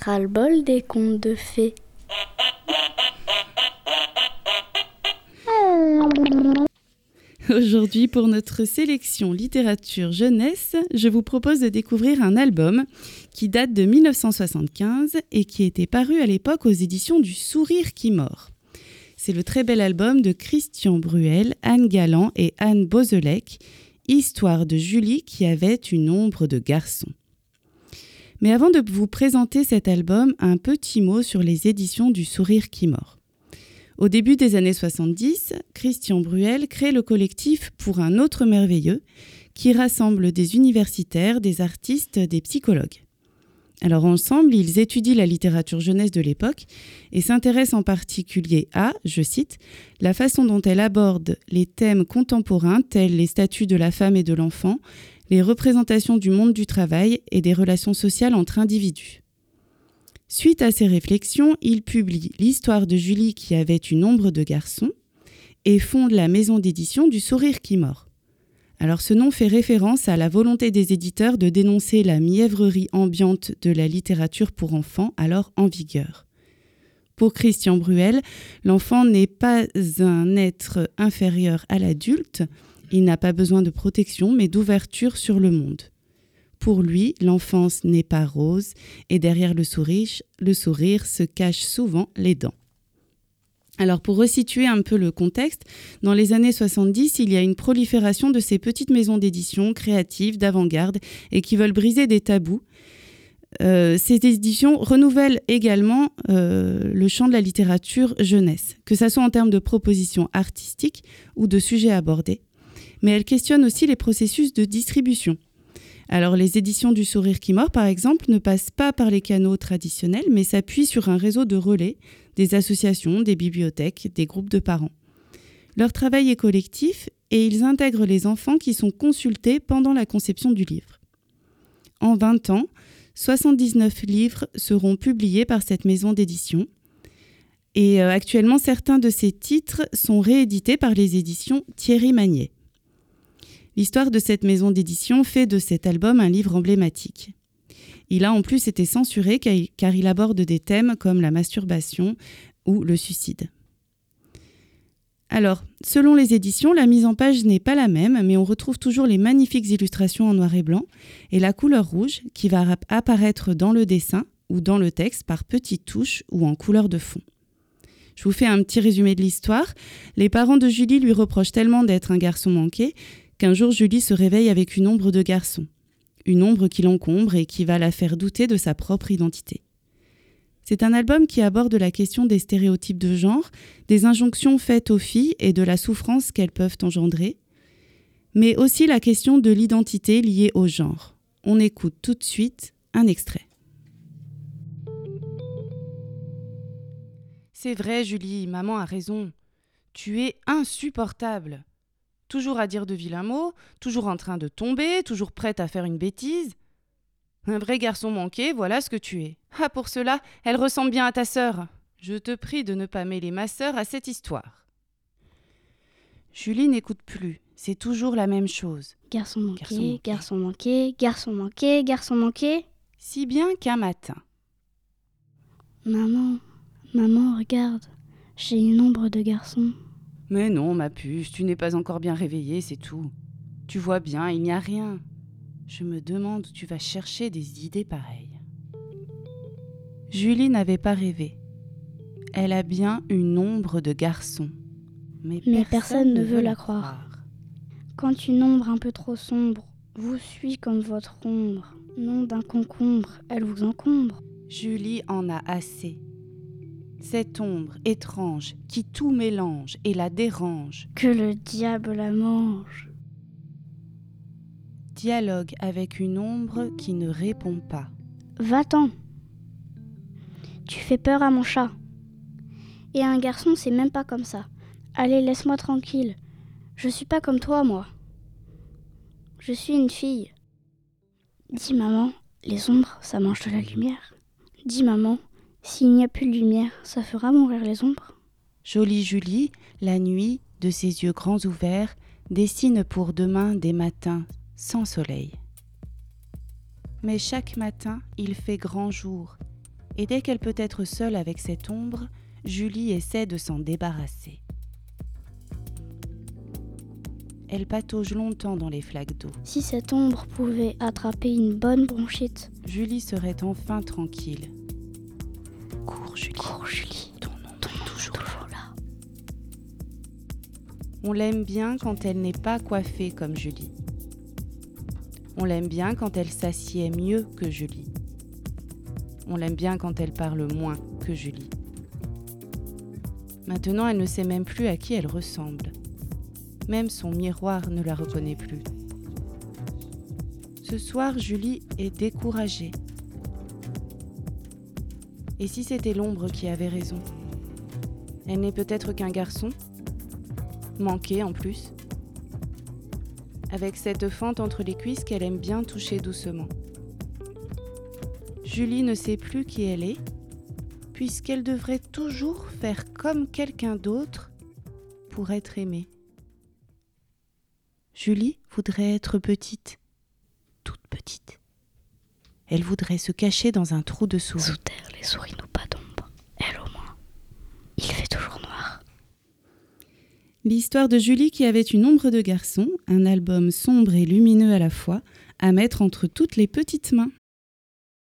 ras-le-bol des contes de fées. Aujourd'hui, pour notre sélection littérature jeunesse, je vous propose de découvrir un album qui date de 1975 et qui était paru à l'époque aux éditions du Sourire qui mord. C'est le très bel album de Christian Bruel, Anne Galland et Anne Bozelec, Histoire de Julie qui avait une ombre de garçon. Mais avant de vous présenter cet album, un petit mot sur les éditions du Sourire qui mord. Au début des années 70, Christian Bruel crée le collectif Pour un autre merveilleux, qui rassemble des universitaires, des artistes, des psychologues. Alors ensemble, ils étudient la littérature jeunesse de l'époque et s'intéressent en particulier à, je cite, la façon dont elle aborde les thèmes contemporains tels les statuts de la femme et de l'enfant, les représentations du monde du travail et des relations sociales entre individus. Suite à ces réflexions, il publie L'histoire de Julie qui avait une ombre de garçon et fonde la maison d'édition du Sourire qui mord. Alors ce nom fait référence à la volonté des éditeurs de dénoncer la mièvrerie ambiante de la littérature pour enfants alors en vigueur. Pour Christian Bruel, l'enfant n'est pas un être inférieur à l'adulte, il n'a pas besoin de protection mais d'ouverture sur le monde. Pour lui, l'enfance n'est pas rose et derrière le sourire, le sourire se cachent souvent les dents. Alors pour resituer un peu le contexte, dans les années 70, il y a une prolifération de ces petites maisons d'édition créatives, d'avant-garde et qui veulent briser des tabous. Euh, ces éditions renouvellent également euh, le champ de la littérature jeunesse, que ce soit en termes de propositions artistiques ou de sujets abordés. Mais elles questionnent aussi les processus de distribution. Alors les éditions du Sourire qui mord, par exemple, ne passent pas par les canaux traditionnels, mais s'appuient sur un réseau de relais des associations, des bibliothèques, des groupes de parents. Leur travail est collectif et ils intègrent les enfants qui sont consultés pendant la conception du livre. En 20 ans, 79 livres seront publiés par cette maison d'édition. Et euh, actuellement, certains de ces titres sont réédités par les éditions Thierry Magnier. L'histoire de cette maison d'édition fait de cet album un livre emblématique. Il a en plus été censuré car il aborde des thèmes comme la masturbation ou le suicide. Alors, selon les éditions, la mise en page n'est pas la même, mais on retrouve toujours les magnifiques illustrations en noir et blanc et la couleur rouge qui va apparaître dans le dessin ou dans le texte par petites touches ou en couleur de fond. Je vous fais un petit résumé de l'histoire. Les parents de Julie lui reprochent tellement d'être un garçon manqué qu'un jour Julie se réveille avec une ombre de garçon une ombre qui l'encombre et qui va la faire douter de sa propre identité. C'est un album qui aborde la question des stéréotypes de genre, des injonctions faites aux filles et de la souffrance qu'elles peuvent engendrer, mais aussi la question de l'identité liée au genre. On écoute tout de suite un extrait. C'est vrai, Julie, maman a raison. Tu es insupportable. Toujours à dire de vilains mots, toujours en train de tomber, toujours prête à faire une bêtise. Un vrai garçon manqué, voilà ce que tu es. Ah, pour cela, elle ressemble bien à ta sœur. Je te prie de ne pas mêler ma sœur à cette histoire. Julie n'écoute plus, c'est toujours la même chose. Garçon manqué, garçon manqué, garçon manqué, garçon manqué. Si bien qu'un matin. Maman, maman, regarde, j'ai une ombre de garçon. Mais non, ma puce, tu n'es pas encore bien réveillée, c'est tout. Tu vois bien, il n'y a rien. Je me demande où tu vas chercher des idées pareilles. Julie n'avait pas rêvé. Elle a bien une ombre de garçon. Mais, personne, ne veut la croire. Quand une ombre un peu trop sombre vous suit comme votre ombre, non d'un concombre, elle vous encombre. Julie en a assez cette ombre étrange qui tout mélange et la dérange. Que le diable la mange. Dialogue avec une ombre qui ne répond pas. Va-t'en. Tu fais peur à mon chat. Et un garçon, c'est même pas comme ça. Allez, laisse-moi tranquille. Je suis pas comme toi, moi. Je suis une fille. Dis maman, les ombres, ça mange de la lumière. Dis maman, s'il n'y a plus de lumière, ça fera mourir les ombres. Jolie Julie, la nuit, de ses yeux grands ouverts, dessine pour demain des matins sans soleil. Mais chaque matin, il fait grand jour, Et dès qu'elle peut être seule avec cette ombre, Julie essaie de s'en débarrasser. Elle patauge longtemps dans les flaques d'eau. Si cette ombre pouvait attraper une bonne bronchite. Julie serait enfin tranquille. Cours, Julie. Cours, Julie. Ton nom est toujours là. On l'aime bien quand elle n'est pas coiffée comme Julie. On l'aime bien quand elle s'assied mieux que Julie. On l'aime bien quand elle parle moins que Julie. Maintenant, elle ne sait même plus à qui elle ressemble. Même son miroir ne la reconnaît plus. Ce soir, Julie est découragée. Et si c'était l'ombre qui avait raison Elle n'est peut-être qu'un garçon Manqué en plus Avec cette fente entre les cuisses qu'elle aime bien toucher doucement. Julie ne sait plus qui elle est, puisqu'elle devrait toujours faire comme quelqu'un d'autre pour être aimée. Julie voudrait être petite, toute petite. Elle voudrait se cacher dans un trou de souris. Sous terre, les souris n'ont pas d'ombre. Elle au moins. Il fait toujours noir. L'histoire de Julie qui avait une ombre de garçon, un album sombre et lumineux à la fois, à mettre entre toutes les petites mains.